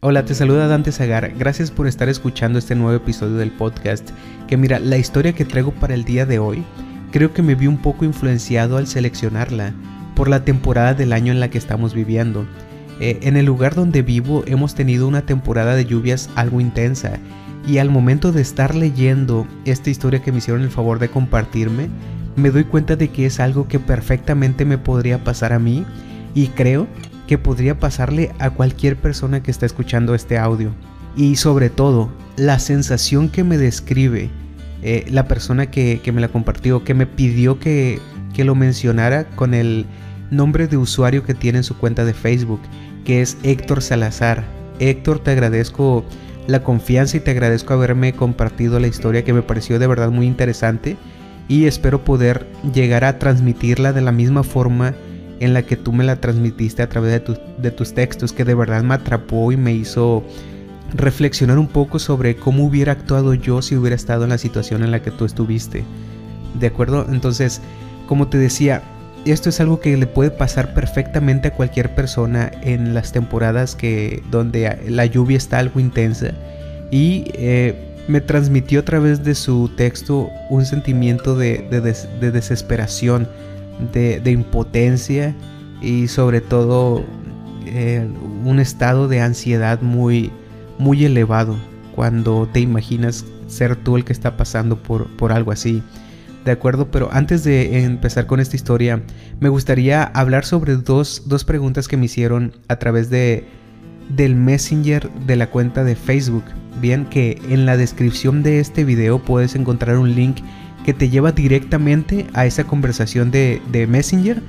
Hola, te saluda Dante Zagar. Gracias por estar escuchando este nuevo episodio del podcast. Que mira, la historia que traigo para el día de hoy, creo que me vi un poco influenciado al seleccionarla por la temporada del año en la que estamos viviendo. Eh, en el lugar donde vivo hemos tenido una temporada de lluvias algo intensa y al momento de estar leyendo esta historia que me hicieron el favor de compartirme, me doy cuenta de que es algo que perfectamente me podría pasar a mí y creo que podría pasarle a cualquier persona que está escuchando este audio. Y sobre todo, la sensación que me describe eh, la persona que, me la compartió, que me pidió que, que lo mencionara con el nombre de usuario que tiene en su cuenta de Facebook, que es Héctor Salazar. Héctor, te agradezco la confianza y te agradezco haberme compartido la historia que me pareció de verdad muy interesante y espero poder llegar a transmitirla de la misma forma en la que tú me la transmitiste a través de, tus textos, que de verdad me atrapó y me hizo reflexionar un poco sobre cómo hubiera actuado yo si hubiera estado en la situación en la que tú estuviste. ¿De acuerdo? Entonces, como te decía, esto es algo que le puede pasar perfectamente a cualquier persona en las temporadas que donde la lluvia está algo intensa y eh, me transmitió a través de su texto un sentimiento de, de desesperación de, impotencia y sobre todo eh, un estado de ansiedad muy, muy elevado cuando te imaginas ser tú el que está pasando por, por algo así. ¿De acuerdo? Pero antes de empezar con esta historia, me gustaría hablar sobre dos, dos preguntas que me hicieron a través de, del Messenger de la cuenta de Facebook. Bien, que en la descripción de este video puedes encontrar un link que te lleva directamente a esa conversación de, Messenger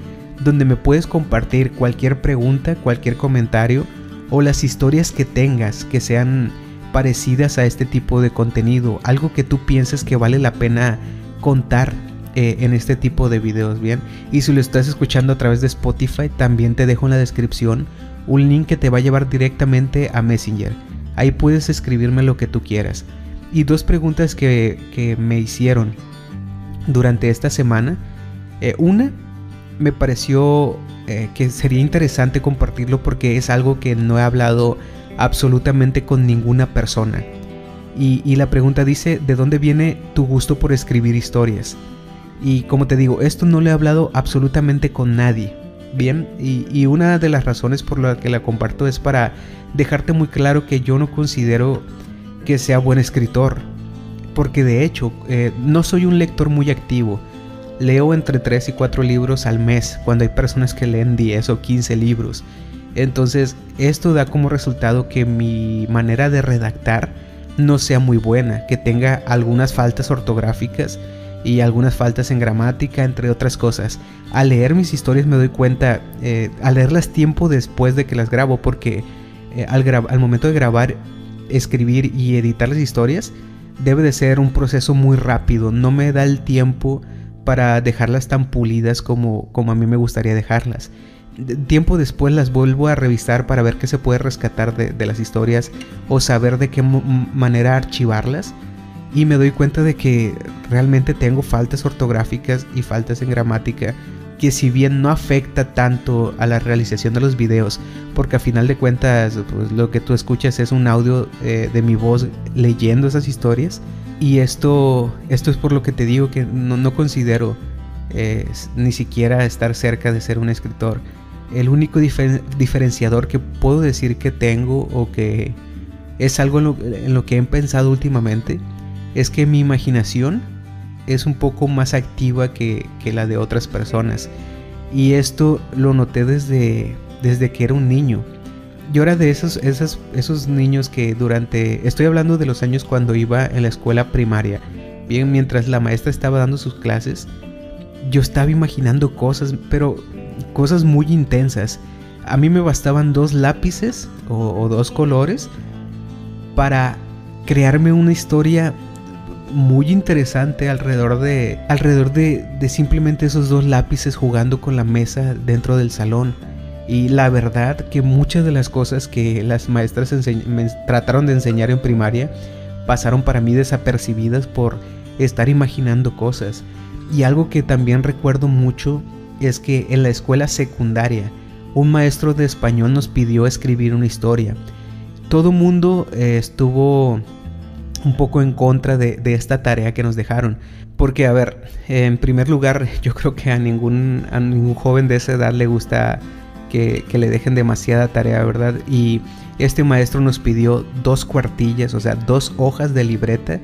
donde me puedes compartir cualquier pregunta, cualquier comentario o las historias que tengas que sean parecidas a este tipo de contenido, algo que tú pienses que vale la pena contar eh, en este tipo de videos, bien. Y si lo estás escuchando a través de Spotify, también te dejo en la descripción un link que te va a llevar directamente a Messenger. Ahí puedes escribirme lo que tú quieras. Y dos preguntas que, que me hicieron durante esta semana. Eh, una, me pareció eh, que sería interesante compartirlo porque es algo que no he hablado absolutamente con ninguna persona. Y, la pregunta dice, ¿de dónde viene tu gusto por escribir historias? Y como te digo, esto no le he hablado absolutamente con nadie. Bien, y, y, una de las razones por las que la comparto es para dejarte muy claro que yo no considero que sea buen escritor porque de hecho eh, no soy un lector muy activo. Leo entre 3 y 4 libros al mes, cuando hay personas que leen 10 o 15 libros. Entonces, esto da como resultado que mi manera de redactar no sea muy buena, que tenga algunas faltas ortográficas y algunas faltas en gramática, entre otras cosas. Al leer mis historias me doy cuenta, eh, al leerlas tiempo después de que las grabo, porque eh, al, al momento de grabar, escribir y editar las historias, debe de ser un proceso muy rápido, no me da el tiempo para dejarlas tan pulidas como, como a mí me gustaría dejarlas. Tiempo después las vuelvo a revisar para ver qué se puede rescatar de, las historias o saber de qué manera archivarlas y me doy cuenta de que realmente tengo faltas ortográficas y faltas en gramática que si bien no afecta tanto a la realización de los videos, porque a final de cuentas pues, lo que tú escuchas es un audio eh, de mi voz leyendo esas historias, y esto, esto es por lo que te digo que no, considero eh, ni siquiera estar cerca de ser un escritor. El único diferenciador que puedo decir que tengo o que es algo en lo que he pensado últimamente es que mi imaginación es un poco más activa que, la de otras personas. Y esto lo noté desde, desde que era un niño. Yo era de esos, esos, esos niños que durante... Estoy hablando de los años cuando iba en la escuela primaria. Bien, mientras la maestra estaba dando sus clases, yo estaba imaginando cosas, pero cosas muy intensas. A mí me bastaban dos lápices o dos colores para crearme una historia muy interesante alrededor de alrededor de, simplemente esos dos lápices jugando con la mesa dentro del salón. Y la verdad que muchas de las cosas que las maestras trataron de enseñar en primaria pasaron para mí desapercibidas por estar imaginando cosas. Y algo que también recuerdo mucho es que en la escuela secundaria un maestro de español nos pidió escribir una historia. Todo mundo eh, estuvo un poco en contra de, esta tarea que nos dejaron. Porque, a ver, en primer lugar, yo creo que a ningún, a ningún joven de esa edad le gusta que, le dejen demasiada tarea, ¿verdad? Y este maestro nos pidió dos cuartillas, o sea, dos hojas de libreta,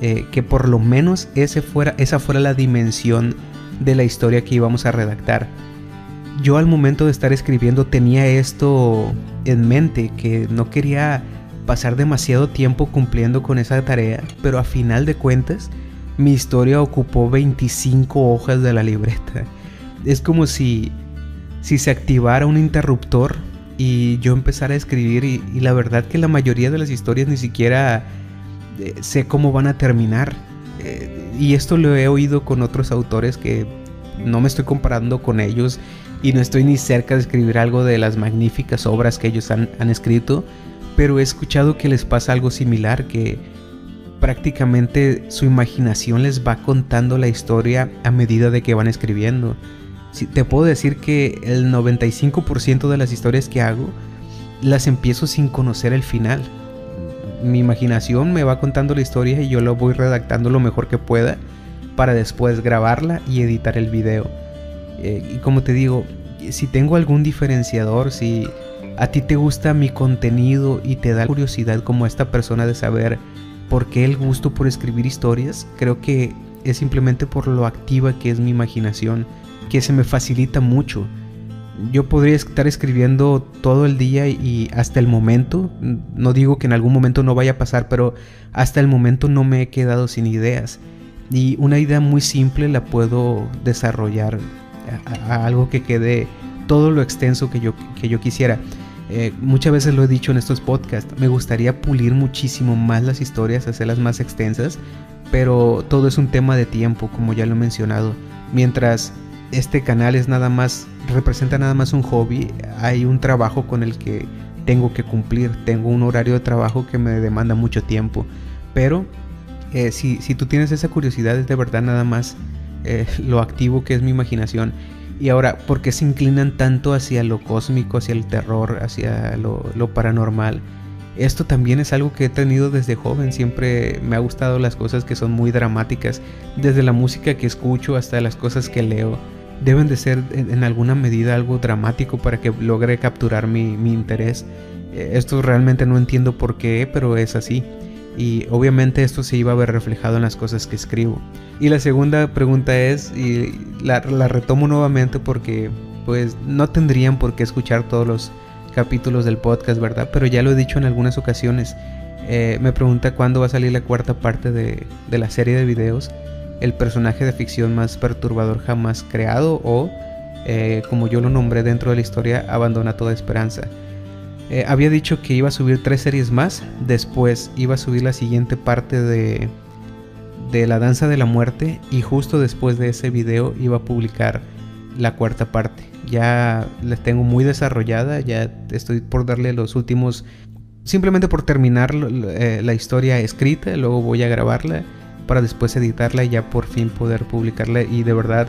eh, que por lo menos ese fuera, esa fuera la dimensión de la historia que íbamos a redactar. Yo al momento de estar escribiendo tenía esto en mente, que no quería pasar demasiado tiempo cumpliendo con esa tarea, pero a final de cuentas mi historia ocupó 25 hojas de la libreta. Es como si, si se activara un interruptor y yo empezara a escribir y, la verdad que la mayoría de las historias ni siquiera eh, sé cómo van a terminar. Eh, y esto lo he oído con otros autores que no me estoy comparando con ellos y no estoy ni cerca de escribir algo de las magníficas obras que ellos han, han escrito pero he escuchado que les pasa algo similar, que prácticamente su imaginación les va contando la historia a medida de que van escribiendo. te puedo decir que el 95% de las historias que hago las empiezo sin conocer el final. Mi imaginación me va contando la historia y yo lo voy redactando lo mejor que pueda para después grabarla y editar el video. Eh, y como te digo, si tengo algún diferenciador, si a ti te gusta mi contenido y te da curiosidad como esta persona de saber por qué el gusto por escribir historias, creo que es simplemente por lo activa que es mi imaginación, que se me facilita mucho. Yo podría estar escribiendo todo el día y hasta el momento, no digo que en algún momento no vaya a pasar, pero hasta el momento no me he quedado sin ideas. Y una idea muy simple la puedo desarrollar a, algo que quede todo lo extenso que yo, que yo quisiera. Eh, muchas veces lo he dicho en estos podcasts, me gustaría pulir muchísimo más las historias, hacerlas más extensas, pero todo es un tema de tiempo, como ya lo he mencionado. Mientras este canal es nada más, representa nada más un hobby, hay un trabajo con el que tengo que cumplir, tengo un horario de trabajo que me demanda mucho tiempo, pero eh, si, si, tú tienes esa curiosidad es de verdad nada más eh, lo activo que es mi imaginación y ahora, ¿por qué se inclinan tanto hacia lo cósmico, hacia el terror, hacia lo, paranormal? Esto también es algo que he tenido desde joven, siempre me ha gustado las cosas que son muy dramáticas, desde la música que escucho hasta las cosas que leo. Deben de ser en, alguna medida algo dramático para que logre capturar mi, mi interés. Eh, esto realmente no entiendo por qué, pero es así y obviamente esto se iba a ver reflejado en las cosas que escribo. Y la segunda pregunta es, y la, retomo nuevamente porque pues no tendrían por qué escuchar todos los capítulos del podcast, ¿verdad? Pero ya lo he dicho en algunas ocasiones. Eh, me pregunta cuándo va a salir la cuarta parte de, de, la serie de videos, el personaje de ficción más perturbador jamás creado o, eh, como yo lo nombré dentro de la historia, abandona toda esperanza. Eh, había dicho que iba a subir tres series más. Después iba a subir la siguiente parte de, de La Danza de la Muerte. Y justo después de ese video iba a publicar la cuarta parte. Ya la tengo muy desarrollada. Ya estoy por darle los últimos. Simplemente por terminar eh, la historia escrita. Luego voy a grabarla. Para después editarla y ya por fin poder publicarla. Y de verdad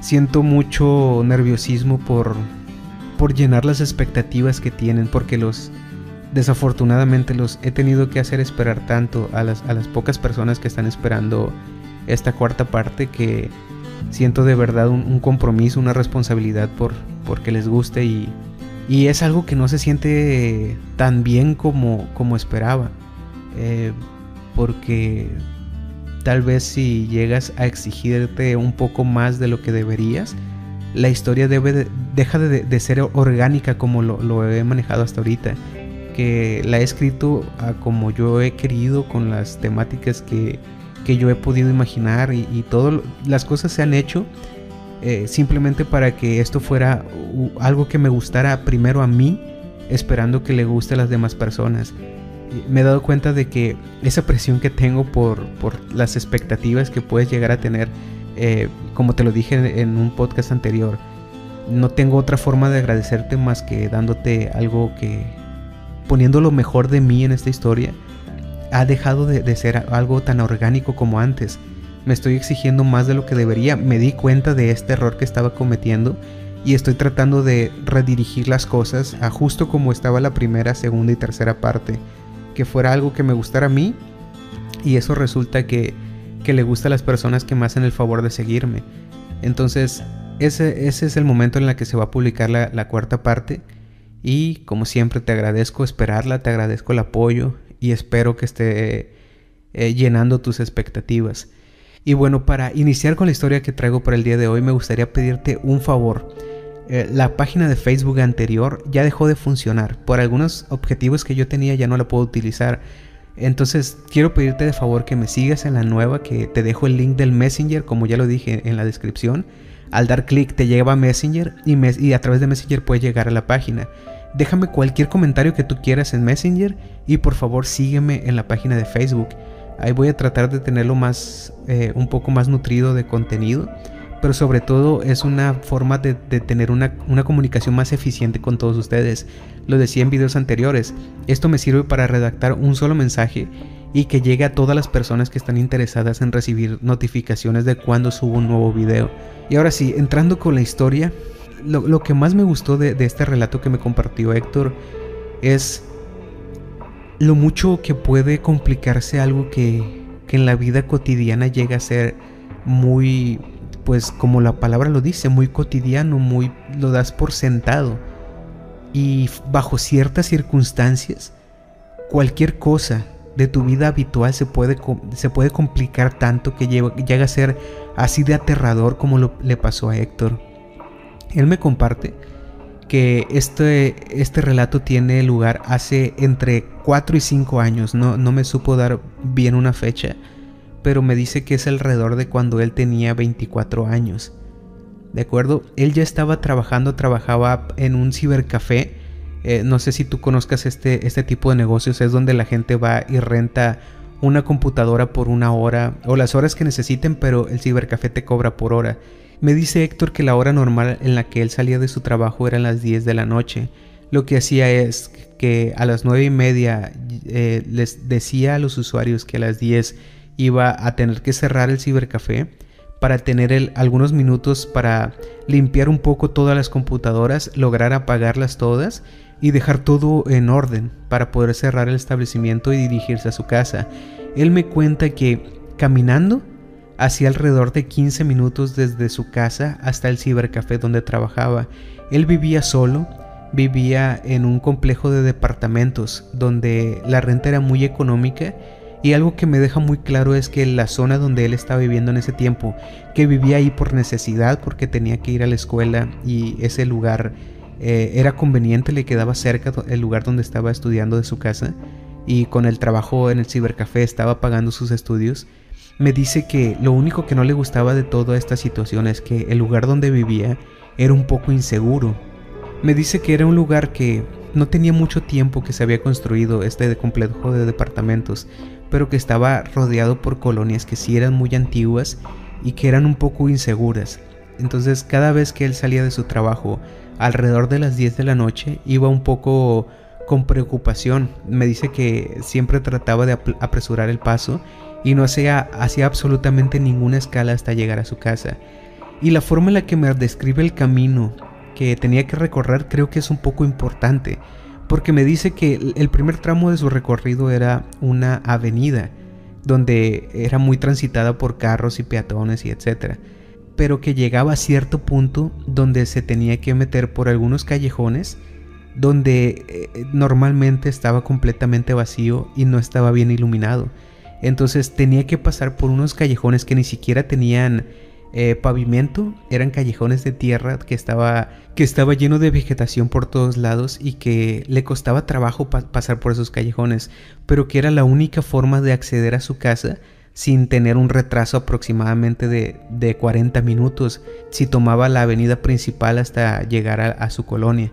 siento mucho nerviosismo por por llenar las expectativas que tienen, porque los desafortunadamente los he tenido que hacer esperar tanto a las, a las pocas personas que están esperando esta cuarta parte que siento de verdad un, compromiso, una responsabilidad por porque les guste y, y, es algo que no se siente tan bien como, como esperaba. Eh, porque tal vez si llegas a exigirte un poco más de lo que deberías, la historia debe deja de, ser orgánica como lo, he manejado hasta ahorita. Que la he escrito como yo he querido, con las temáticas que, yo he podido imaginar y, todas las cosas se han hecho eh, simplemente para que esto fuera algo que me gustara primero a mí, esperando que le guste a las demás personas. Me he dado cuenta de que esa presión que tengo por, por las expectativas que puedes llegar a tener eh, como te lo dije en un podcast anterior, no tengo otra forma de agradecerte más que dándote algo que, poniendo lo mejor de mí en esta historia, ha dejado de, ser algo tan orgánico como antes. Me estoy exigiendo más de lo que debería. Me di cuenta de este error que estaba cometiendo y estoy tratando de redirigir las cosas a justo como estaba la primera, segunda y tercera parte. Que fuera algo que me gustara a mí y eso resulta que, que le gusta a las personas que me hacen el favor de seguirme. Entonces, ese, ese es el momento en el que se va a publicar la, la cuarta parte. Y como siempre te agradezco esperarla, te agradezco el apoyo y espero que esté eh, llenando tus expectativas. Y bueno, para iniciar con la historia que traigo para el día de hoy, me gustaría pedirte un favor. Eh, la página de Facebook anterior ya dejó de funcionar. Por algunos objetivos que yo tenía ya no la puedo utilizar. Entonces quiero pedirte de favor que me sigas en la nueva, que te dejo el link del Messenger, como ya lo dije en la descripción. Al dar clic te lleva a Messenger y, a través de Messenger puedes llegar a la página. Déjame cualquier comentario que tú quieras en Messenger y por favor sígueme en la página de Facebook. Ahí voy a tratar de tenerlo más, eh, un poco más nutrido de contenido, pero sobre todo es una forma de, tener una, una, comunicación más eficiente con todos ustedes. Lo decía en videos anteriores, esto me sirve para redactar un solo mensaje y que llegue a todas las personas que están interesadas en recibir notificaciones de cuando subo un nuevo video. Y ahora sí, entrando con la historia, lo, que más me gustó de, de este relato que me compartió Héctor es lo mucho que puede complicarse algo que, en la vida cotidiana llega a ser muy, pues como la palabra lo dice, muy cotidiano, muy lo das por sentado. Y bajo ciertas circunstancias, cualquier cosa de tu vida habitual se puede, se puede complicar tanto que llega a ser así de aterrador como lo, le pasó a Héctor. Él me comparte que este, este relato tiene lugar hace entre 4 y 5 años, no, no me supo dar bien una fecha, pero me dice que es alrededor de cuando él tenía 24 años. ¿De acuerdo? Él ya estaba trabajando, trabajaba en un cibercafé. Eh, no sé si tú conozcas este, este tipo de negocios, es donde la gente va y renta una computadora por una hora o las horas que necesiten, pero el cibercafé te cobra por hora. Me dice Héctor que la hora normal en la que él salía de su trabajo era las 10 de la noche. Lo que hacía es que a las 9 y media eh, les decía a los usuarios que a las 10 iba a tener que cerrar el cibercafé para tener algunos minutos para limpiar un poco todas las computadoras, lograr apagarlas todas y dejar todo en orden para poder cerrar el establecimiento y dirigirse a su casa. Él me cuenta que caminando hacía alrededor de 15 minutos desde su casa hasta el cibercafé donde trabajaba. Él vivía solo, vivía en un complejo de departamentos donde la renta era muy económica y algo que me deja muy claro es que la zona donde él estaba viviendo en ese tiempo, que vivía ahí por necesidad porque tenía que ir a la escuela y ese lugar eh, era conveniente, le quedaba cerca el lugar donde estaba estudiando de su casa y con el trabajo en el cibercafé estaba pagando sus estudios me dice que lo único que no le gustaba de toda esta situación es que el lugar donde vivía era un poco inseguro. Me dice que era un lugar que no tenía mucho tiempo que se había construido este complejo de departamentos, pero que estaba rodeado por colonias que sí eran muy antiguas y que eran un poco inseguras. Entonces cada vez que él salía de su trabajo, alrededor de las 10 de la noche, iba un poco con preocupación. Me dice que siempre trataba de apresurar el paso y no hacía, hacía absolutamente ninguna escala hasta llegar a su casa. Y la forma en la que me describe el camino que tenía que recorrer creo que es un poco importante, porque me dice que el primer tramo de su recorrido era una avenida, donde era muy transitada por carros y peatones y etcétera, pero que llegaba a cierto punto donde se tenía que meter por algunos callejones donde eh, normalmente estaba completamente vacío y no estaba bien iluminado. Entonces tenía que pasar por unos callejones que ni siquiera tenían eh, pavimento, eran callejones de tierra que estaba, que estaba lleno de vegetación por todos lados y que le costaba trabajo pasar por esos callejones, pero que era la única forma de acceder a su casa sin tener un retraso aproximadamente de, de 40 minutos si tomaba la avenida principal hasta llegar a, su colonia.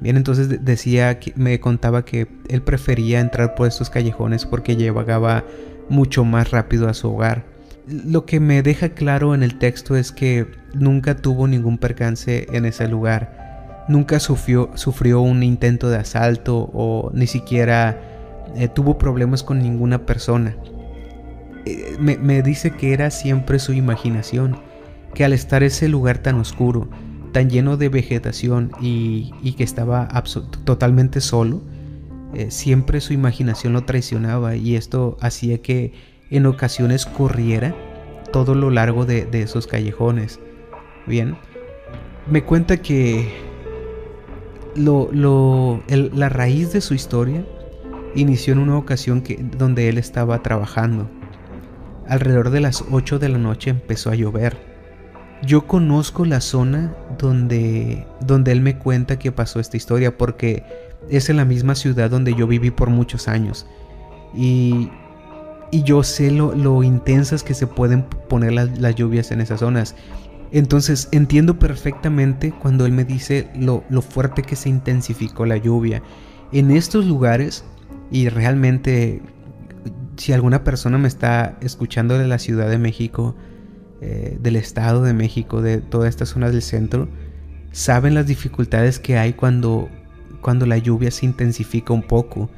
Bien, entonces decía, me contaba que él prefería entrar por estos callejones porque llegaba mucho más rápido a su hogar. Lo que me deja claro en el texto es que nunca tuvo ningún percance en ese lugar. Nunca sufrió, sufrió un intento de asalto o ni siquiera eh, tuvo problemas con ninguna persona. Eh, me, dice que era siempre su imaginación, que al estar ese lugar tan oscuro, tan lleno de vegetación y, que estaba totalmente solo, eh, siempre su imaginación lo traicionaba y esto hacía que en ocasiones corriera todo lo largo de, esos callejones. Bien, me cuenta que la raíz de su historia inició en una ocasión que, donde él estaba trabajando. Alrededor de las 8 de la noche empezó a llover. Yo conozco la zona donde, donde él me cuenta que pasó esta historia porque es en la misma ciudad donde yo viví por muchos años. Y, y yo sé lo, intensas que se pueden poner las, lluvias en esas zonas. Entonces entiendo perfectamente cuando él me dice lo, lo fuerte que se intensificó la lluvia. En estos lugares, y realmente si alguna persona me está escuchando de la Ciudad de México, eh, del Estado de México, de todas estas zonas del centro, saben las dificultades que hay cuando, cuando la lluvia se intensifica un poco.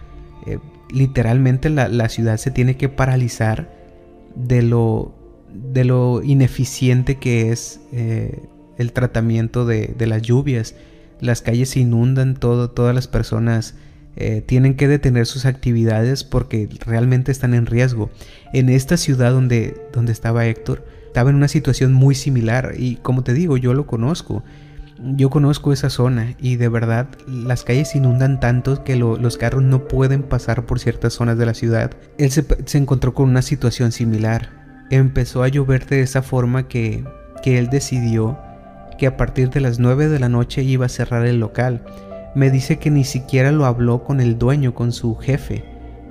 Eh, literalmente la, ciudad se tiene que paralizar de lo, de lo ineficiente que es eh, el tratamiento de, las lluvias. Las calles se inundan, todo, todas las personas tienen que detener sus actividades porque realmente están en riesgo. En esta ciudad donde, donde estaba Héctor, estaba en una situación muy similar y como te digo, yo lo conozco. Yo conozco esa zona y de verdad las calles inundan tanto que los carros no pueden pasar por ciertas zonas de la ciudad. Él se, encontró con una situación similar. Empezó a llover de esa forma que, que él decidió que a partir de las 9 de la noche iba a cerrar el local. Me dice que ni siquiera lo habló con el dueño, con su jefe.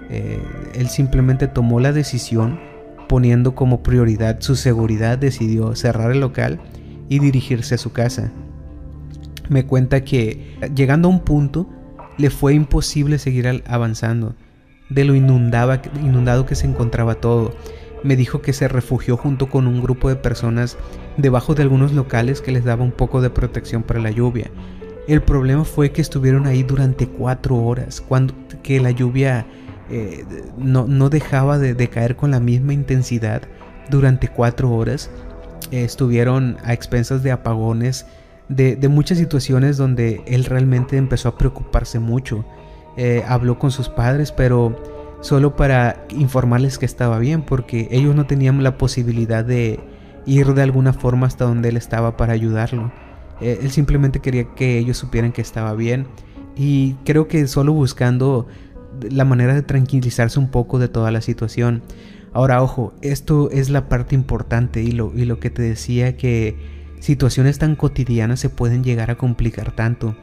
Eh, él simplemente tomó la decisión poniendo como prioridad su seguridad, decidió cerrar el local y dirigirse a su casa. Me cuenta que llegando a un punto le fue imposible seguir avanzando, de lo inundado que se encontraba todo. Me dijo que se refugió junto con un grupo de personas debajo de algunos locales que les daba un poco de protección para la lluvia. El problema fue que estuvieron ahí durante cuatro horas, cuando que la lluvia eh, no, dejaba de, caer con la misma intensidad durante cuatro horas. estuvieron a expensas de apagones, de, muchas situaciones donde él realmente empezó a preocuparse mucho. Eh, habló con sus padres, pero solo para informarles que estaba bien, porque ellos no tenían la posibilidad de ir de alguna forma hasta donde él estaba para ayudarlo. Eh, él simplemente quería que ellos supieran que estaba bien. Y creo que solo buscando la manera de tranquilizarse un poco de toda la situación. Ahora, ojo, esto es la parte importante y lo, y lo que te decía que situaciones tan cotidianas se pueden llegar a complicar tanto.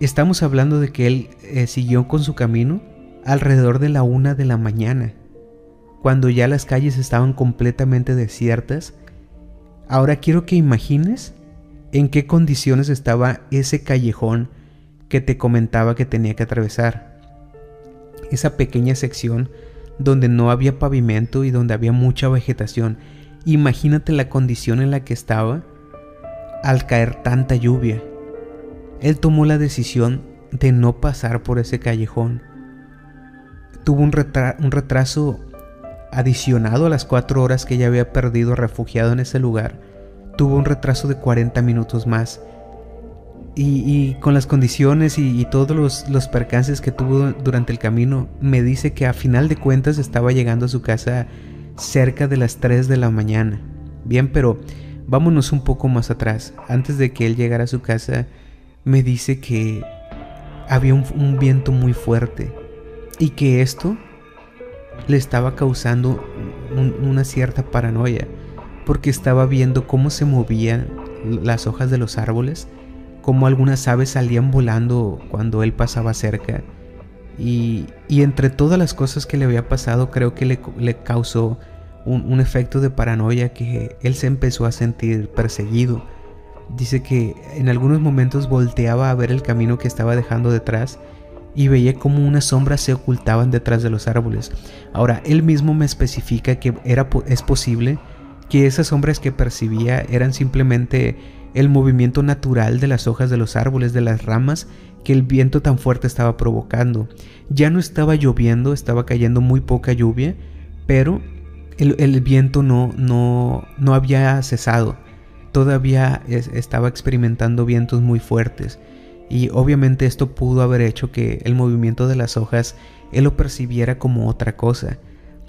Estamos hablando de que él eh, siguió con su camino alrededor de la una de la mañana, cuando ya las calles estaban completamente desiertas. Ahora quiero que imagines en qué condiciones estaba ese callejón que te comentaba que tenía que atravesar esa pequeña sección donde no había pavimento y donde había mucha vegetación. Imagínate la condición en la que estaba al caer tanta lluvia. Él tomó la decisión de no pasar por ese callejón. Tuvo un, retraso adicionado a las cuatro horas que ya había perdido refugiado en ese lugar. Tuvo un retraso de 40 minutos más y, con las condiciones y, todos los, percances que tuvo durante el camino, me dice que a final de cuentas estaba llegando a su casa cerca de las 3 de la mañana. Bien, pero vámonos un poco más atrás. Antes de que él llegara a su casa, me dice que había un, viento muy fuerte y que esto le estaba causando una cierta paranoia porque estaba viendo cómo se movían las hojas de los árboles como algunas aves salían volando cuando él pasaba cerca. Y, entre todas las cosas que le había pasado, creo que le, causó un, efecto de paranoia que él se empezó a sentir perseguido. Dice que en algunos momentos volteaba a ver el camino que estaba dejando detrás y veía como unas sombras se ocultaban detrás de los árboles. Ahora, él mismo me especifica que era, es posible que esas sombras que percibía eran simplemente el movimiento natural de las hojas de los árboles, de las ramas que el viento tan fuerte estaba provocando. Ya no estaba lloviendo, estaba cayendo muy poca lluvia, pero el, viento no, no, no había cesado. todavía estaba experimentando vientos muy fuertes y obviamente esto pudo haber hecho que el movimiento de las hojas él lo percibiera como otra cosa.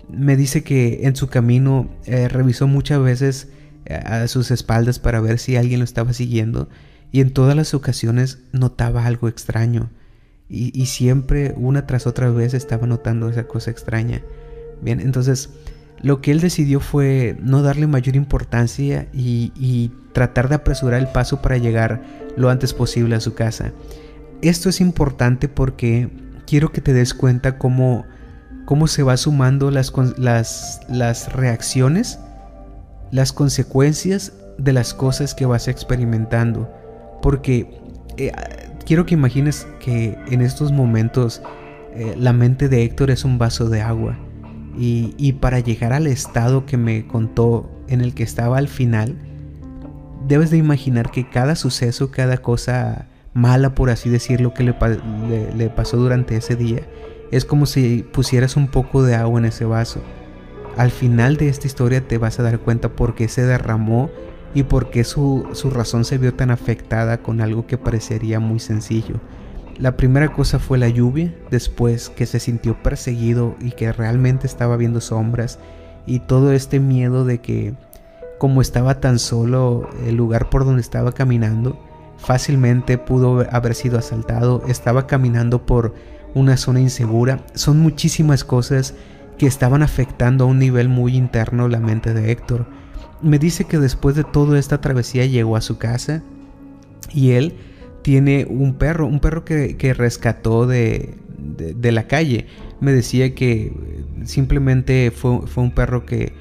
Me dice que en su camino eh, revisó muchas veces a sus espaldas para ver si alguien lo estaba siguiendo y en todas las ocasiones notaba algo extraño y, siempre una tras otra vez estaba notando esa cosa extraña. Bien, entonces lo que él decidió fue no darle mayor importancia y, y, tratar de apresurar el paso para llegar lo antes posible a su casa. Esto es importante porque quiero que te des cuenta cómo, cómo se va sumando las, las, las reacciones, las consecuencias de las cosas que vas experimentando. Porque eh, quiero que imagines que en estos momentos eh, la mente de Héctor es un vaso de agua. Y, y, para llegar al estado que me contó en el que estaba al final, debes de imaginar que cada suceso, cada cosa mala, por así decirlo, que le, le, pasó durante ese día, es como si pusieras un poco de agua en ese vaso. Al final de esta historia te vas a dar cuenta por qué se derramó y por qué su, su razón se vio tan afectada con algo que parecería muy sencillo. La primera cosa fue la lluvia, después que se sintió perseguido y que realmente estaba viendo sombras y todo este miedo de que como estaba tan solo el lugar por donde estaba caminando, fácilmente pudo haber sido asaltado, estaba caminando por una zona insegura. Son muchísimas cosas que estaban afectando a un nivel muy interno la mente de Héctor. Me dice que después de toda esta travesía llegó a su casa y él tiene un perro, un perro que, rescató de, la calle. Me decía que simplemente fue, fue un perro que,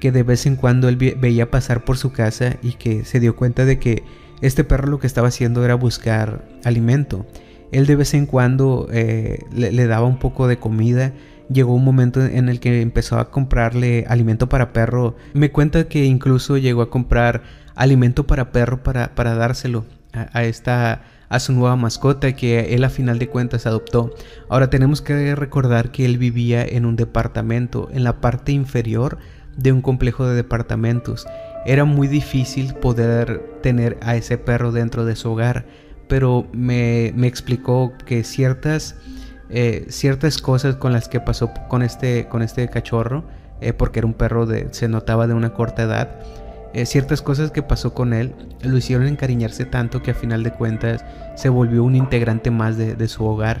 que de vez en cuando él veía pasar por su casa y que se dio cuenta de que este perro lo que estaba haciendo era buscar alimento. Él de vez en cuando eh, le, daba un poco de comida. Llegó un momento en el que empezó a comprarle alimento para perro. Me cuenta que incluso llegó a comprar alimento para perro para, para dárselo a, esta a su nueva mascota que él a final de cuentas adoptó. Ahora tenemos que recordar que él vivía en un departamento, en la parte inferior de un complejo de departamentos era muy difícil poder tener a ese perro dentro de su hogar, pero me, explicó que ciertas, eh, ciertas cosas con las que pasó con este, con este cachorro, eh, porque era un perro de, se notaba de una corta edad, eh, ciertas cosas que pasó con él lo hicieron encariñarse tanto que a final de cuentas se volvió un integrante más de, su hogar.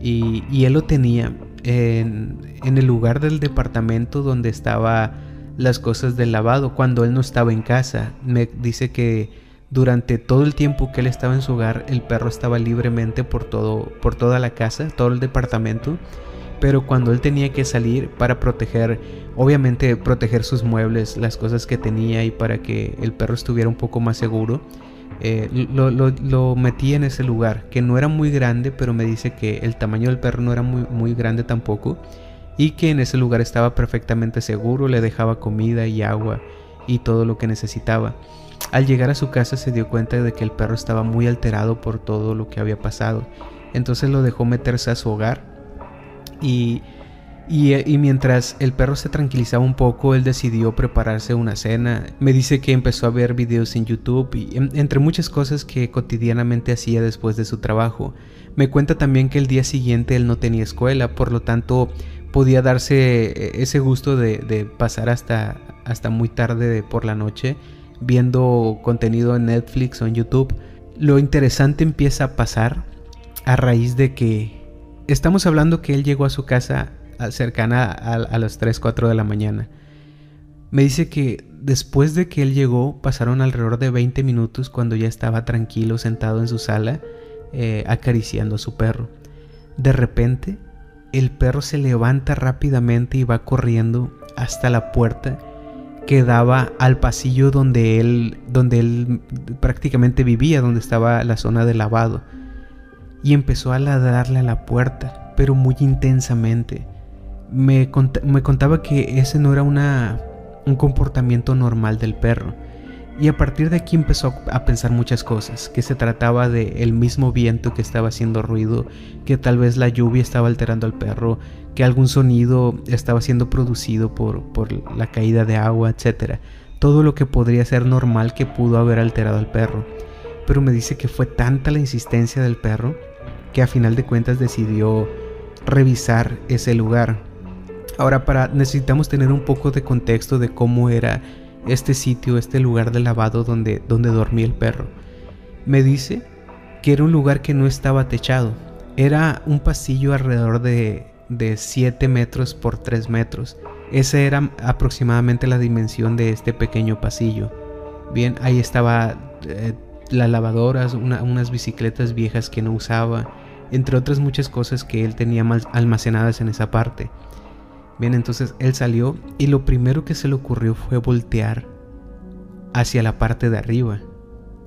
Y, él lo tenía en, en el lugar del departamento donde estaba las cosas del lavado cuando él no estaba en casa. Me dice que durante todo el tiempo que él estaba en su hogar, el perro estaba libremente por todo por toda la casa, todo el departamento, pero cuando él tenía que salir para proteger, obviamente proteger sus muebles, las cosas que tenía y para que el perro estuviera un poco más seguro, eh, lo, lo, metí en ese lugar, que no era muy grande, pero me dice que el tamaño del perro no era muy, muy grande tampoco y que en ese lugar estaba perfectamente seguro, le dejaba comida y agua y todo lo que necesitaba. Al llegar a su casa se dio cuenta de que el perro estaba muy alterado por todo lo que había pasado, entonces lo dejó meterse a su hogar y, y, mientras el perro se tranquilizaba un poco, él decidió prepararse una cena. Me dice que empezó a ver videos en YouTube y entre muchas cosas que cotidianamente hacía después de su trabajo. Me cuenta también que el día siguiente él no tenía escuela, por lo tanto podía darse eh, ese gusto de, pasar hasta, hasta muy tarde por la noche viendo contenido en Netflix o en YouTube. Lo interesante empieza a pasar a raíz de que estamos hablando que él llegó a su casa cercana a, las 3, 4 de la mañana. Me dice que después de que él llegó pasaron alrededor de 20 minutos cuando ya estaba tranquilo sentado en su sala eh, acariciando a su perro. De repente el perro se levanta rápidamente y va corriendo hasta la puerta que daba al pasillo donde él, donde él prácticamente vivía, donde estaba la zona de lavado. Y empezó a ladrarle a la puerta, pero muy intensamente. Me, me contaba que ese no era una, un comportamiento normal del perro y a partir de aquí empezó a pensar muchas cosas, que se trataba de el mismo viento que estaba haciendo ruido, que tal vez la lluvia estaba alterando al perro, que algún sonido estaba siendo producido por, por la caída de agua, etc. todo lo que podría ser normal que pudo haber alterado al perro. Pero me dice que fue tanta la insistencia del perro que a final de cuentas decidió revisar ese lugar. Ahora para necesitamos tener un poco de contexto de cómo era este sitio, este lugar de lavado donde, donde dormía el perro. Me dice que era un lugar que no estaba techado. Era un pasillo alrededor de, de 7 metros por 3 metros. Esa era aproximadamente la dimensión de este pequeño pasillo. Bien, ahí estaba eh, las lavadoras, unas bicicletas viejas que no usaba, entre otras muchas cosas que él tenía almacenadas en esa parte. Bien, entonces él salió y lo primero que se le ocurrió fue voltear hacia la parte de arriba.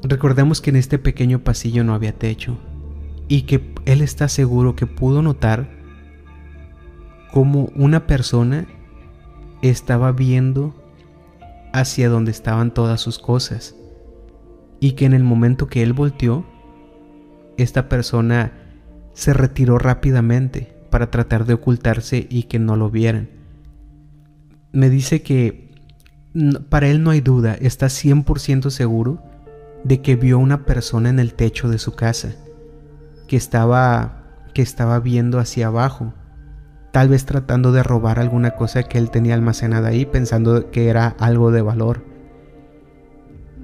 Recordemos que en este pequeño pasillo no había techo y que él está seguro que pudo notar cómo una persona estaba viendo hacia donde estaban todas sus cosas y que en el momento que él volteó, esta persona se retiró rápidamente para tratar de ocultarse y que no lo vieran. Me dice que para él no hay duda, está 100% seguro de que vio una persona en el techo de su casa, que estaba que estaba viendo hacia abajo, tal vez tratando de robar alguna cosa que él tenía almacenada ahí pensando que era algo de valor.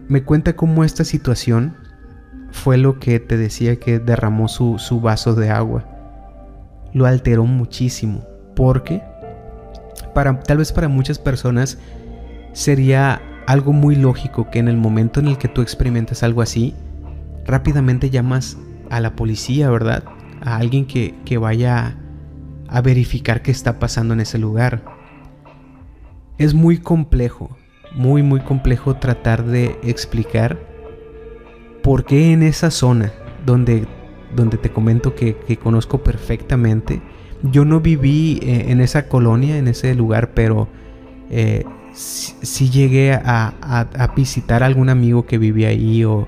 Me cuenta cómo esta situación fue lo que te decía que derramó su, su vaso de agua. Lo alteró muchísimo. Porque para, tal vez para muchas personas sería algo muy lógico que en el momento en el que tú experimentas algo así, rápidamente llamas a la policía, ¿verdad? A alguien que, que vaya a verificar qué está pasando en ese lugar. Es muy complejo, muy muy complejo tratar de explicar ¿por qué en esa zona donde, donde te comento que, conozco perfectamente? Yo no viví eh, en esa colonia, en ese lugar, pero eh, sí, llegué a, visitar a algún amigo que vivía ahí o,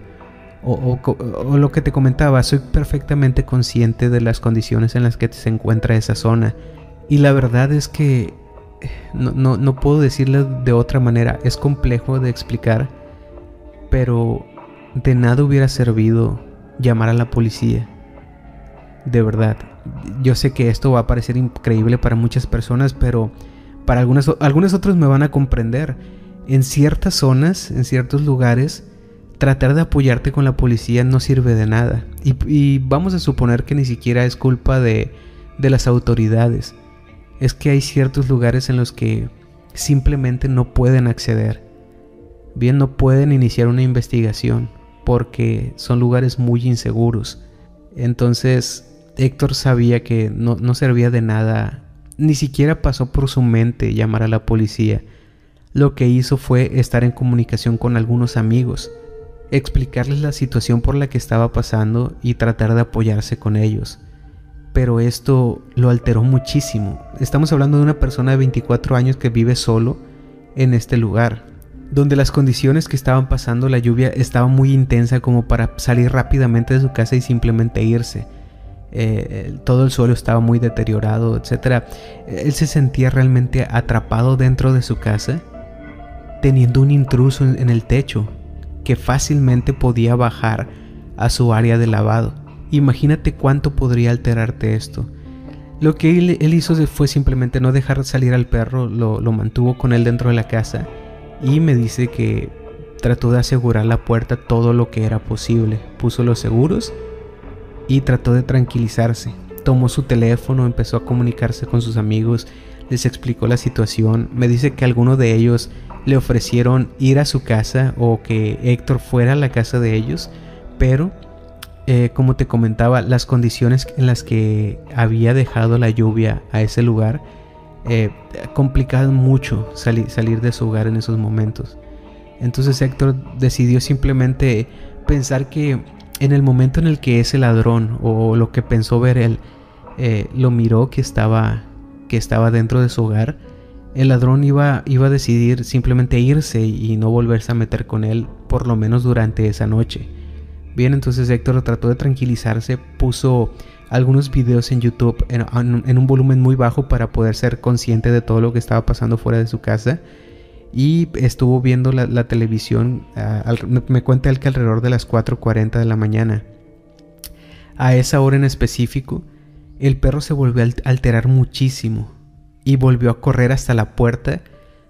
o, lo que te comentaba, soy perfectamente consciente de las condiciones en las que se encuentra esa zona. Y la verdad es que eh, no, no, no puedo decirlo de otra manera, es complejo de explicar, pero de nada hubiera servido llamar a la policía. De verdad, yo sé que esto va a parecer increíble para muchas personas, pero para algunas, algunos otros me van a comprender. En ciertas zonas, en ciertos lugares, tratar de apoyarte con la policía no sirve de nada. Y, vamos a suponer que ni siquiera es culpa de, de las autoridades. Es que hay ciertos lugares en los que simplemente no pueden acceder. Bien, no pueden iniciar una investigación porque son lugares muy inseguros. Entonces Héctor sabía que no, servía de nada, ni siquiera pasó por su mente llamar a la policía. Lo que hizo fue estar en comunicación con algunos amigos, explicarles la situación por la que estaba pasando y tratar de apoyarse con ellos. Pero esto lo alteró muchísimo. Estamos hablando de una persona de 24 años que vive solo en este lugar donde las condiciones que estaban pasando la lluvia estaba muy intensa como para salir rápidamente de su casa y simplemente irse. Eh, todo el suelo estaba muy deteriorado, etc. Él se sentía realmente atrapado dentro de su casa, teniendo un intruso en, el techo que fácilmente podía bajar a su área de lavado. Imagínate cuánto podría alterarte esto. Lo que él, hizo fue simplemente no dejar salir al perro, lo mantuvo con él dentro de la casa y me dice que trató de asegurar la puerta todo lo que era posible. Puso los seguros y trató de tranquilizarse. Tomó su teléfono, empezó a comunicarse con sus amigos, les explicó la situación. Me dice que algunos de ellos le ofrecieron ir a su casa o que Héctor fuera a la casa de ellos, pero eh, como te comentaba, las condiciones en las que había dejado la lluvia a ese lugar eh, complicado mucho salir, salir de su hogar en esos momentos. Entonces Héctor decidió simplemente pensar que en el momento en el que ese ladrón o lo que pensó ver él eh, lo miró que estaba, que estaba dentro de su hogar, el ladrón iba, iba a decidir simplemente irse y no volverse a meter con él por lo menos durante esa noche. Bien, entonces Héctor trató de tranquilizarse, puso algunos videos en YouTube en, un volumen muy bajo para poder ser consciente de todo lo que estaba pasando fuera de su casa. y estuvo viendo la, televisión, me, cuenta él que alrededor de las 4.40 de la mañana. A esa hora en específico, el perro se volvió a alterar muchísimo y volvió a correr hasta la puerta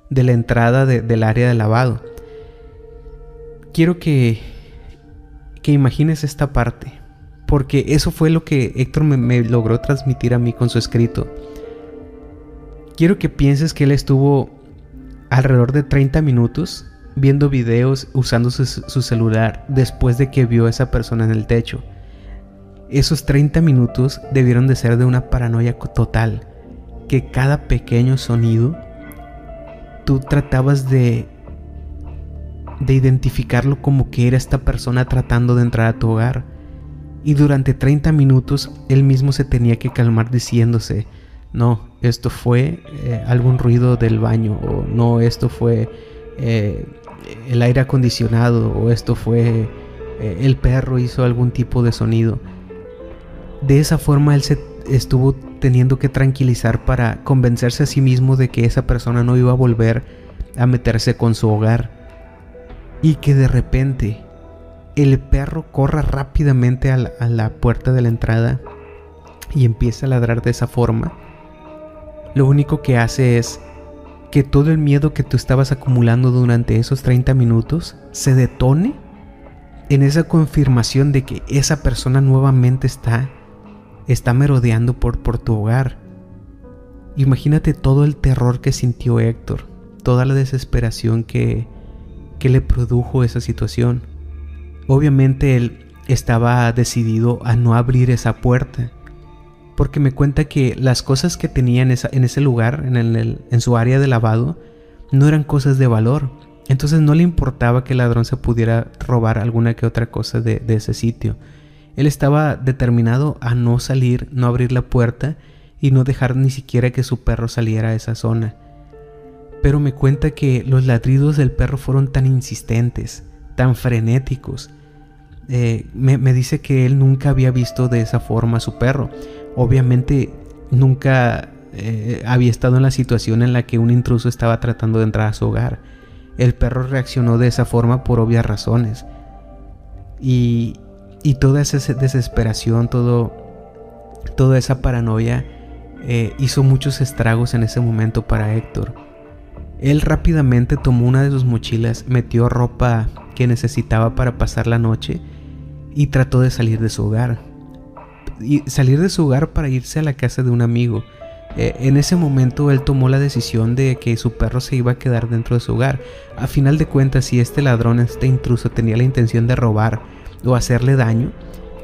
de la entrada del área de lavado. Quiero que, que imagines esta parte, porque eso fue lo que Héctor me logró transmitir a mí con su escrito. Quiero que pienses que él estuvo alrededor de 30 minutos viendo videos usando su, celular después de que vio a esa persona en el techo. Esos 30 minutos debieron de ser de una paranoia total, que cada pequeño sonido tú tratabas de de identificarlo como que era esta persona tratando de entrar a tu hogar. Y durante 30 minutos él mismo se tenía que calmar diciéndose, no, esto fue eh, algún ruido del baño, o no, esto fue eh, el aire acondicionado, o esto fue eh, el perro hizo algún tipo de sonido. De esa forma él se estuvo teniendo que tranquilizar para convencerse a sí mismo de que esa persona no iba a volver a meterse con su hogar. Y que de repente el perro corra rápidamente a la puerta de la entrada y empieza a ladrar de esa forma lo único que hace es que todo el miedo que tú estabas acumulando durante esos 30 minutos se detone en esa confirmación de que esa persona nuevamente está está merodeando por, por tu hogar. Imagínate todo el terror que sintió Héctor, toda la desesperación que, que le produjo esa situación. Obviamente él estaba decidido a no abrir esa puerta porque me cuenta que las cosas que tenía en, ese lugar, en, su área de lavado, no eran cosas de valor. Entonces no le importaba que el ladrón se pudiera robar alguna que otra cosa de, de ese sitio. Él estaba determinado a no salir, no abrir la puerta y no dejar ni siquiera que su perro saliera a esa zona. Pero me cuenta que los ladridos del perro fueron tan insistentes, tan frenéticos. Eh, me, dice que él nunca había visto de esa forma a su perro obviamente nunca eh, había estado en la situación en la que un intruso estaba tratando de entrar a su hogar. El perro reaccionó de esa forma por obvias razones. Y, y toda esa desesperación, todo, toda esa paranoia eh, hizo muchos estragos en ese momento para Héctor. Él rápidamente tomó una de sus mochilas, metió ropa que necesitaba para pasar la noche y trató de salir de su hogar salir de su hogar para irse a la casa de un amigo. Eh, en ese momento él tomó la decisión de que su perro se iba a quedar dentro de su hogar. A final de cuentas, si este ladrón, este intruso, tenía la intención de robar o hacerle daño,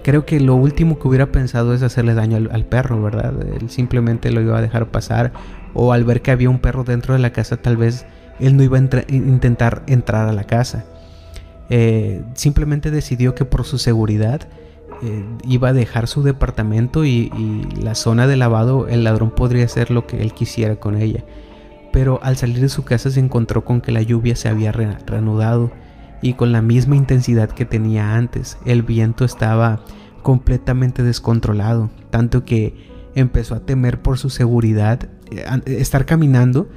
creo que lo último que hubiera pensado es hacerle daño al, perro, ¿verdad? Él simplemente lo iba a dejar pasar o al ver que había un perro dentro de la casa, tal vez él no iba a intentar entrar a la casa. Eh, simplemente decidió que por su seguridad eh, iba a dejar su departamento y, la zona de lavado, el ladrón podría hacer lo que él quisiera con ella. Pero al salir de su casa se encontró con que la lluvia se había reanudado y con la misma intensidad que tenía antes. El viento estaba completamente descontrolado, tanto que empezó a temer por su seguridad, eh, estar caminando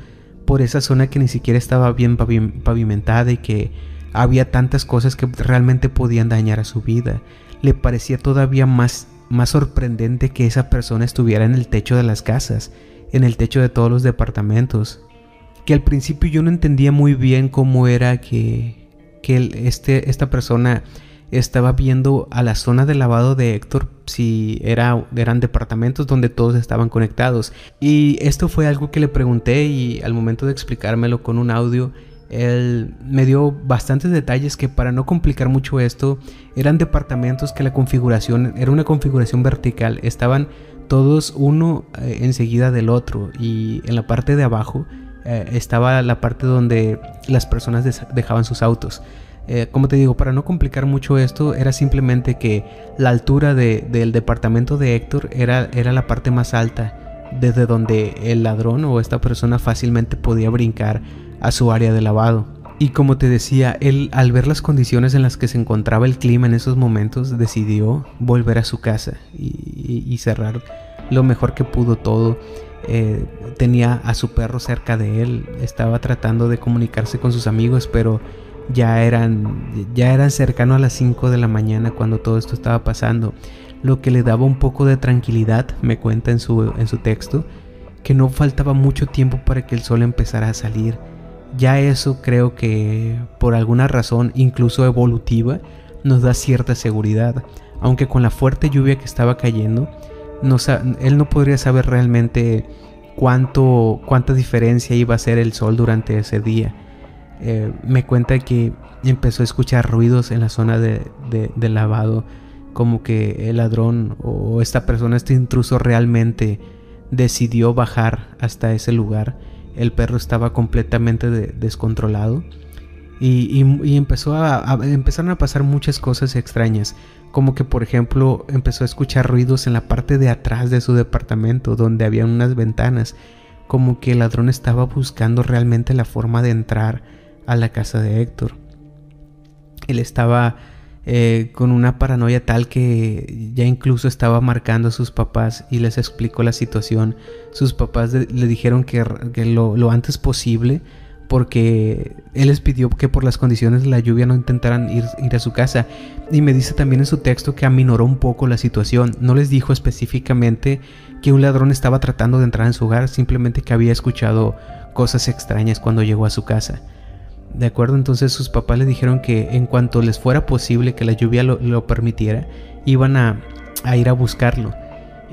por esa zona que ni siquiera estaba bien pavimentada y que había tantas cosas que realmente podían dañar a su vida le parecía todavía más, más sorprendente que esa persona estuviera en el techo de las casas, en el techo de todos los departamentos. Que al principio yo no entendía muy bien cómo era que, que este, esta persona estaba viendo a la zona de lavado de Héctor si era, eran departamentos donde todos estaban conectados. Y esto fue algo que le pregunté y al momento de explicármelo con un audio, él me dio bastantes detalles que para no complicar mucho esto, eran departamentos que la configuración era una configuración vertical, estaban todos uno eh, enseguida del otro y en la parte de abajo eh, estaba la parte donde las personas dejaban sus autos. Eh, como te digo, para no complicar mucho esto, era simplemente que la altura del departamento de Héctor era, era la parte más alta, desde donde el ladrón o esta persona fácilmente podía brincar a su área de lavado. Y como te decía, él al ver las condiciones en las que se encontraba el clima en esos momentos, decidió volver a su casa y, cerrar lo mejor que pudo todo. Eh, tenía a su perro cerca de él, estaba tratando de comunicarse con sus amigos, pero ya eran, ya eran cercano a las 5 de la mañana cuando todo esto estaba pasando, lo que le daba un poco de tranquilidad, me cuenta en su, en su texto, que no faltaba mucho tiempo para que el sol empezara a salir. Ya eso creo que por alguna razón, incluso evolutiva, nos da cierta seguridad, aunque con la fuerte lluvia que estaba cayendo, él no podría saber realmente cuánto, cuánta diferencia iba a hacer el sol durante ese día. Eh, me cuenta que empezó a escuchar ruidos en la zona de, lavado, como que el ladrón o esta persona, este intruso realmente decidió bajar hasta ese lugar. El perro estaba completamente descontrolado y, empezaron a pasar muchas cosas extrañas como que por ejemplo empezó a escuchar ruidos en la parte de atrás de su departamento donde había unas ventanas, como que el ladrón estaba buscando realmente la forma de entrar a la casa de Héctor. Él estaba eh, con una paranoia tal que ya incluso estaba marcando a sus papás y les explicó la situación. Sus papás le dijeron que, lo antes posible porque él les pidió que por las condiciones de la lluvia no intentaran ir, a su casa. Y me dice también en su texto que aminoró un poco la situación. No les dijo específicamente que un ladrón estaba tratando de entrar en su hogar, simplemente que había escuchado cosas extrañas cuando llegó a su casa. De acuerdo, entonces sus papás le dijeron que en cuanto les fuera posible que la lluvia lo, permitiera, iban a ir a buscarlo.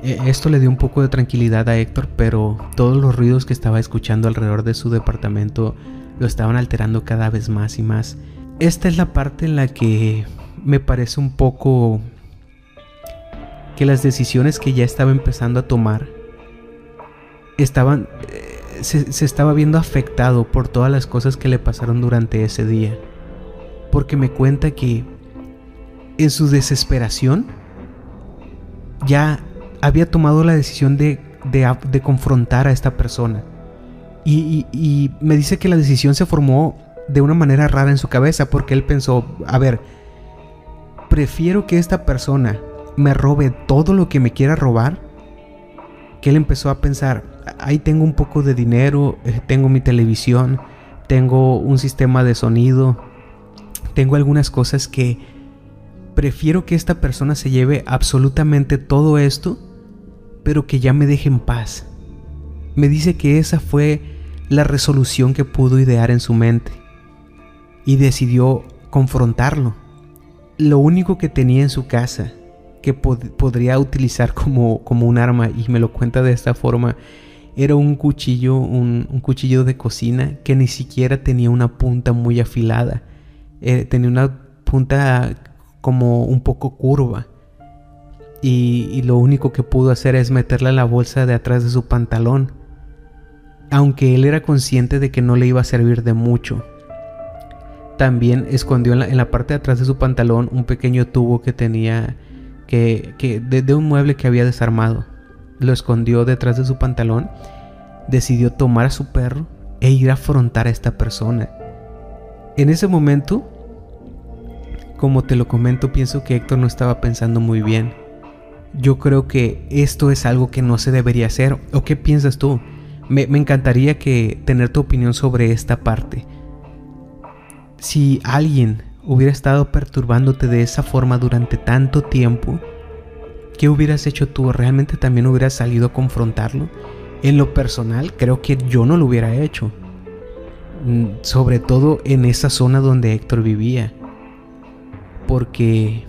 E, esto le dio un poco de tranquilidad a Héctor, pero todos los ruidos que estaba escuchando alrededor de su departamento lo estaban alterando cada vez más y más. Esta es la parte en la que me parece un poco que las decisiones que ya estaba empezando a tomar estaban eh, se, se, estaba viendo afectado por todas las cosas que le pasaron durante ese día. Porque me cuenta que en su desesperación ya había tomado la decisión de, confrontar a esta persona. Y, me dice que la decisión se formó de una manera rara en su cabeza porque él pensó, a ver, prefiero que esta persona me robe todo lo que me quiera robar, que él empezó a pensar, ahí tengo un poco de dinero, eh, tengo mi televisión, tengo un sistema de sonido, tengo algunas cosas que prefiero que esta persona se lleve absolutamente todo esto pero que ya me deje en paz. Me dice que esa fue la resolución que pudo idear en su mente y decidió confrontarlo. Lo único que tenía en su casa que podría utilizar como, como, un arma, y me lo cuenta de esta forma, era un cuchillo, un, cuchillo de cocina que ni siquiera tenía una punta muy afilada. Eh, tenía una punta como un poco curva y, lo único que pudo hacer es meterla en la bolsa de atrás de su pantalón, aunque él era consciente de que no le iba a servir de mucho. También escondió en la, parte de atrás de su pantalón un pequeño tubo que tenía que, que de, un mueble que había desarmado. Lo escondió detrás de su pantalón, decidió tomar a su perro e ir a afrontar a esta persona. En ese momento, como te lo comento, pienso que Héctor no estaba pensando muy bien yo creo que esto es algo que no se debería hacer. ¿O qué piensas tú? Me, encantaría que tener tu opinión sobre esta parte. Si alguien hubiera estado perturbándote de esa forma durante tanto tiempo, ¿qué hubieras hecho tú? ¿Realmente también hubieras salido a confrontarlo? En lo personal, creo que yo no lo hubiera hecho. Mm, sobre todo en esa zona donde Héctor vivía. Porque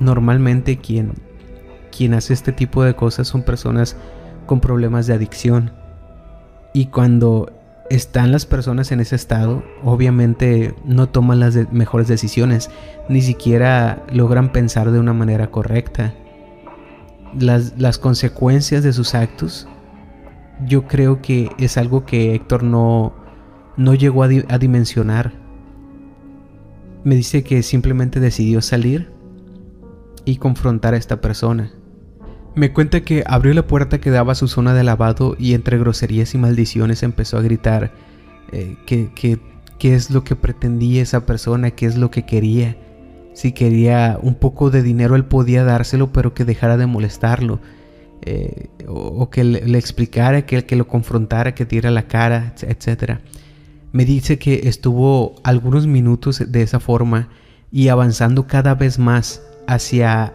normalmente quien quien hace este tipo de cosas son personas con problemas de adicción. Y cuando están las personas en ese estado, obviamente no toman las mejores decisiones, ni siquiera logran pensar de una manera correcta. Las, consecuencias de sus actos, yo creo que es algo que Héctor no, no llegó a dimensionar. Me dice que simplemente decidió salir y confrontar a esta persona. Me cuenta que abrió la puerta que daba a su zona de lavado y entre groserías y maldiciones empezó a gritar eh, que, qué es lo que pretendía esa persona, qué es lo que quería. Si quería un poco de dinero él podía dárselo pero que dejara de molestarlo. eh, o, que le, explicara, que, que lo confrontara, que diera la cara, etc. Me dice que estuvo algunos minutos de esa forma y avanzando cada vez más hacia...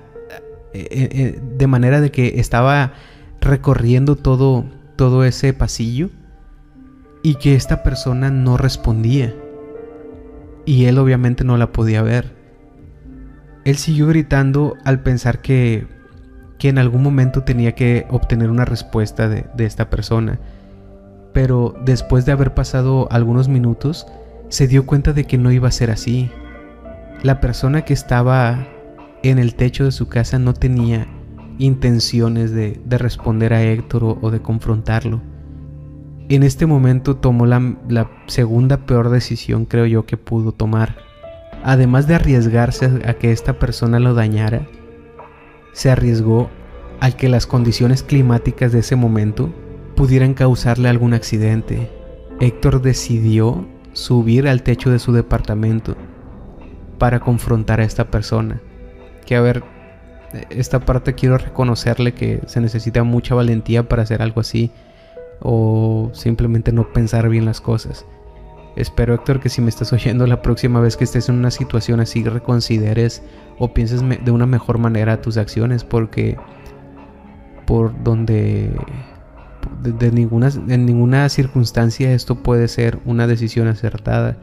Eh, de manera de que estaba recorriendo todo, todo ese pasillo y que esta persona no respondía. Y él obviamente no la podía ver. Él siguió gritando al pensar que, que en algún momento tenía que obtener una respuesta de, de esta persona. Pero después de haber pasado algunos minutos, se dio cuenta de que no iba a ser así. La persona que estaba en el techo de su casa no tenía intenciones de, responder a Héctor o, de confrontarlo. En este momento tomó la, la segunda peor decisión creo yo que pudo tomar. Además de arriesgarse a que esta persona lo dañara, se arriesgó a que las condiciones climáticas de ese momento pudieran causarle algún accidente. Héctor decidió subir al techo de su departamento para confrontar a esta persona. Que a ver, esta parte quiero reconocerle que se necesita mucha valentía para hacer algo así o simplemente no pensar bien las cosas. Espero Héctor que si me estás oyendo la próxima vez que estés en una situación así reconsideres o pienses de una mejor manera tus acciones porque por donde de, ninguna en ninguna circunstancia esto puede ser una decisión acertada.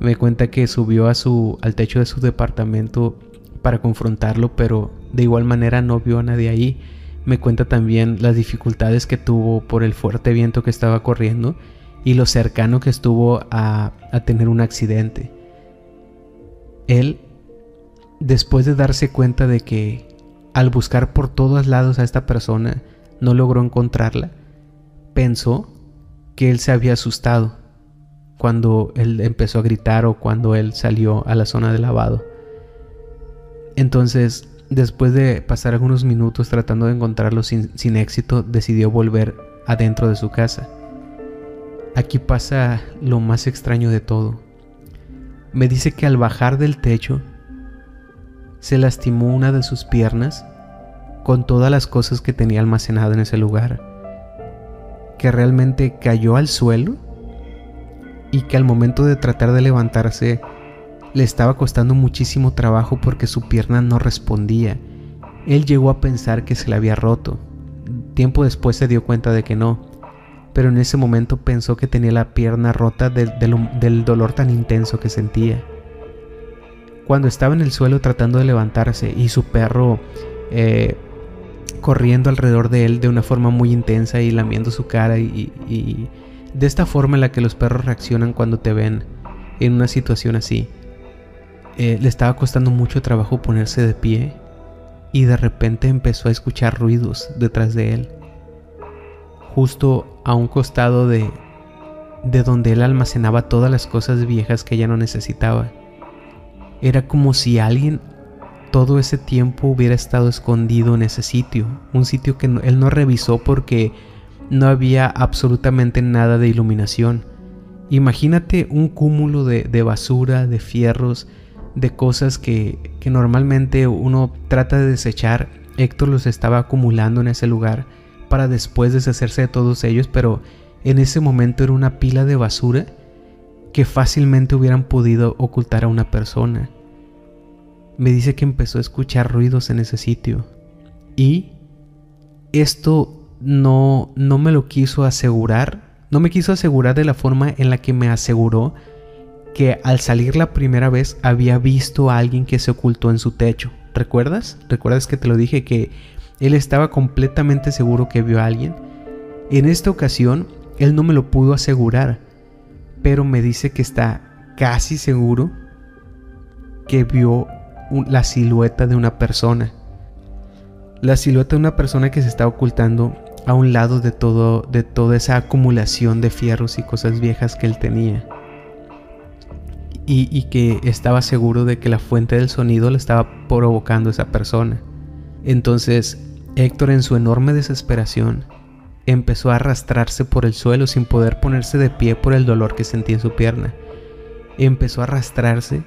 Me cuenta que subió a su al techo de su departamento para confrontarlo, pero de igual manera no vio a nadie ahí. Me cuenta también las dificultades que tuvo por el fuerte viento que estaba corriendo y lo cercano que estuvo a, tener un accidente. Él, después de darse cuenta de que al buscar por todos lados a esta persona no logró encontrarla, pensó que él se había asustado cuando él empezó a gritar o cuando él salió a la zona de lavado. Entonces, después de pasar algunos minutos tratando de encontrarlo sin, éxito, decidió volver adentro de su casa. Aquí pasa lo más extraño de todo. Me dice que al bajar del techo, se lastimó una de sus piernas con todas las cosas que tenía almacenado en ese lugar. Que realmente cayó al suelo y que al momento de tratar de levantarse le estaba costando muchísimo trabajo porque su pierna no respondía. Él llegó a pensar que se le había roto. Tiempo después se dio cuenta de que no, pero en ese momento pensó que tenía la pierna rota del, dolor tan intenso que sentía. Cuando estaba en el suelo tratando de levantarse y su perro eh, corriendo alrededor de él de una forma muy intensa y lamiendo su cara y, y de esta forma en la que los perros reaccionan cuando te ven en una situación así. Eh, le estaba costando mucho trabajo ponerse de pie y de repente empezó a escuchar ruidos detrás de él, justo a un costado de, de donde él almacenaba todas las cosas viejas que ya no necesitaba. Era como si alguien todo ese tiempo hubiera estado escondido en ese sitio, un sitio que él no revisó porque no había absolutamente nada de iluminación. Imagínate un cúmulo de, de basura, de fierros, de cosas que, normalmente uno trata de desechar. Héctor los estaba acumulando en ese lugar para después deshacerse de todos ellos, pero en ese momento era una pila de basura que fácilmente hubieran podido ocultar a una persona. Me dice que empezó a escuchar ruidos en ese sitio y esto no, no me lo quiso asegurar, no me quiso asegurar de la forma en la que me aseguró que al salir la primera vez había visto a alguien que se ocultó en su techo. ¿Recuerdas? ¿Recuerdas que te lo dije que él estaba completamente seguro que vio a alguien? En esta ocasión, él no me lo pudo asegurar, pero me dice que está casi seguro que vio la silueta de una persona. La silueta de una persona que se está ocultando a un lado de todo de toda esa acumulación de fierros y cosas viejas que él tenía y, que estaba seguro de que la fuente del sonido le estaba provocando esa persona. Entonces Héctor en su enorme desesperación empezó a arrastrarse por el suelo sin poder ponerse de pie por el dolor que sentía en su pierna. Empezó a arrastrarse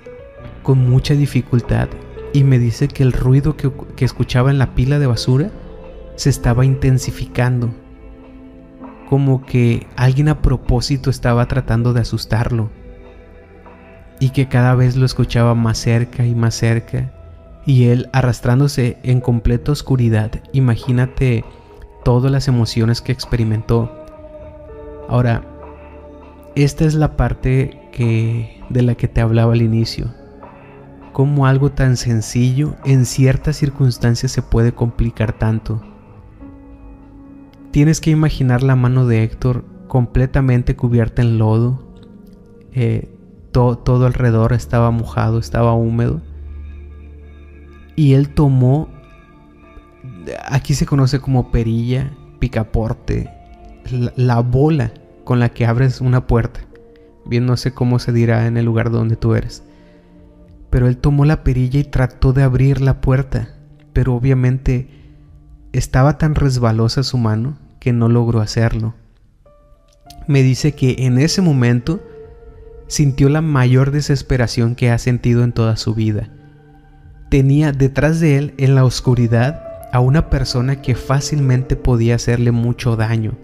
con mucha dificultad y me dice que el ruido que escuchaba en la pila de basura se estaba intensificando, como que alguien a propósito estaba tratando de asustarlo y que cada vez lo escuchaba más cerca y más cerca y él arrastrándose en completa oscuridad. Imagínate todas las emociones que experimentó. Ahora, esta es la parte que de la que te hablaba al inicio. Cómo algo tan sencillo en ciertas circunstancias se puede complicar tanto. Tienes que imaginar la mano de Héctor completamente cubierta en lodo. Eh, todo alrededor estaba mojado, estaba húmedo. Y él tomó, aquí se conoce como perilla, picaporte, la, bola con la que abres una puerta. Bien, no sé cómo se dirá en el lugar donde tú eres. Pero él tomó la perilla y trató de abrir la puerta. Pero obviamente estaba tan resbalosa su mano que no logró hacerlo. Me dice que en ese momento sintió la mayor desesperación que ha sentido en toda su vida. Tenía detrás de él, en la oscuridad, a una persona que fácilmente podía hacerle mucho daño,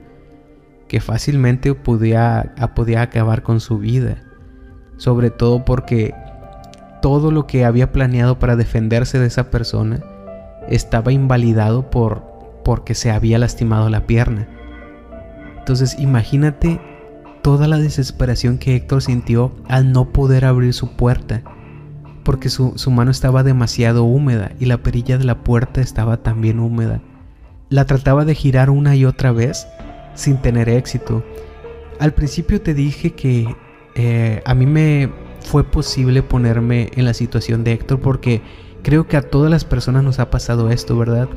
que fácilmente podía, acabar con su vida, sobre todo porque todo lo que había planeado para defenderse de esa persona estaba invalidado por porque se había lastimado la pierna. Entonces imagínate toda la desesperación que Héctor sintió al no poder abrir su puerta, porque su, mano estaba demasiado húmeda y la perilla de la puerta estaba también húmeda. La trataba de girar una y otra vez sin tener éxito. Al principio te dije que eh, a mí me fue posible ponerme en la situación de Héctor porque creo que a todas las personas nos ha pasado esto, ¿verdad?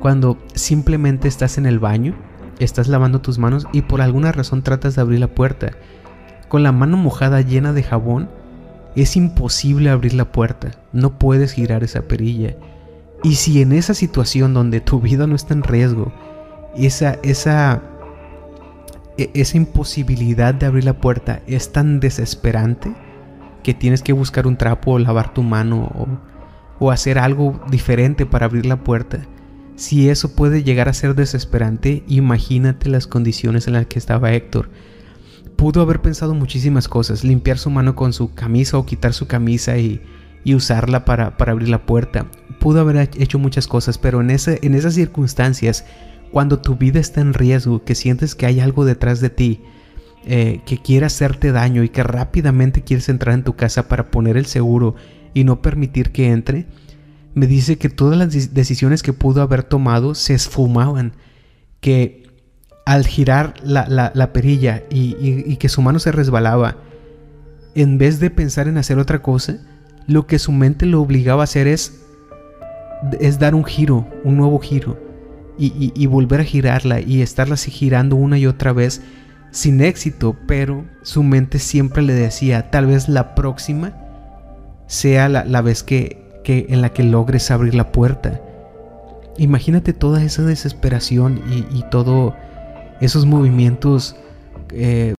Cuando simplemente estás en el baño estás lavando tus manos y por alguna razón tratas de abrir la puerta. Con la mano mojada llena de jabón, es imposible abrir la puerta, no puedes girar esa perilla. Y si en esa situación donde tu vida no está en riesgo, esa, esa, e, esa imposibilidad de abrir la puerta es tan desesperante que tienes que buscar un trapo o lavar tu mano o, o hacer algo diferente para abrir la puerta, si eso puede llegar a ser desesperante, imagínate las condiciones en las que estaba Héctor. Pudo haber pensado muchísimas cosas, limpiar su mano con su camisa o quitar su camisa y, usarla para, abrir la puerta. Pudo haber hecho muchas cosas, pero en, esas circunstancias, cuando tu vida está en riesgo, que sientes que hay algo detrás de ti, eh, que quiere hacerte daño y que rápidamente quieres entrar en tu casa para poner el seguro y no permitir que entre, me dice que todas las decisiones que pudo haber tomado se esfumaban, que al girar la, perilla y, que su mano se resbalaba, en vez de pensar en hacer otra cosa, lo que su mente lo obligaba a hacer es, es dar un giro, un nuevo giro, y, y volver a girarla y estarla así girando una y otra vez sin éxito, pero su mente siempre le decía, tal vez la próxima sea la vez que, en la que logres abrir la puerta. Imagínate toda esa desesperación y, y todos esos movimientos eh,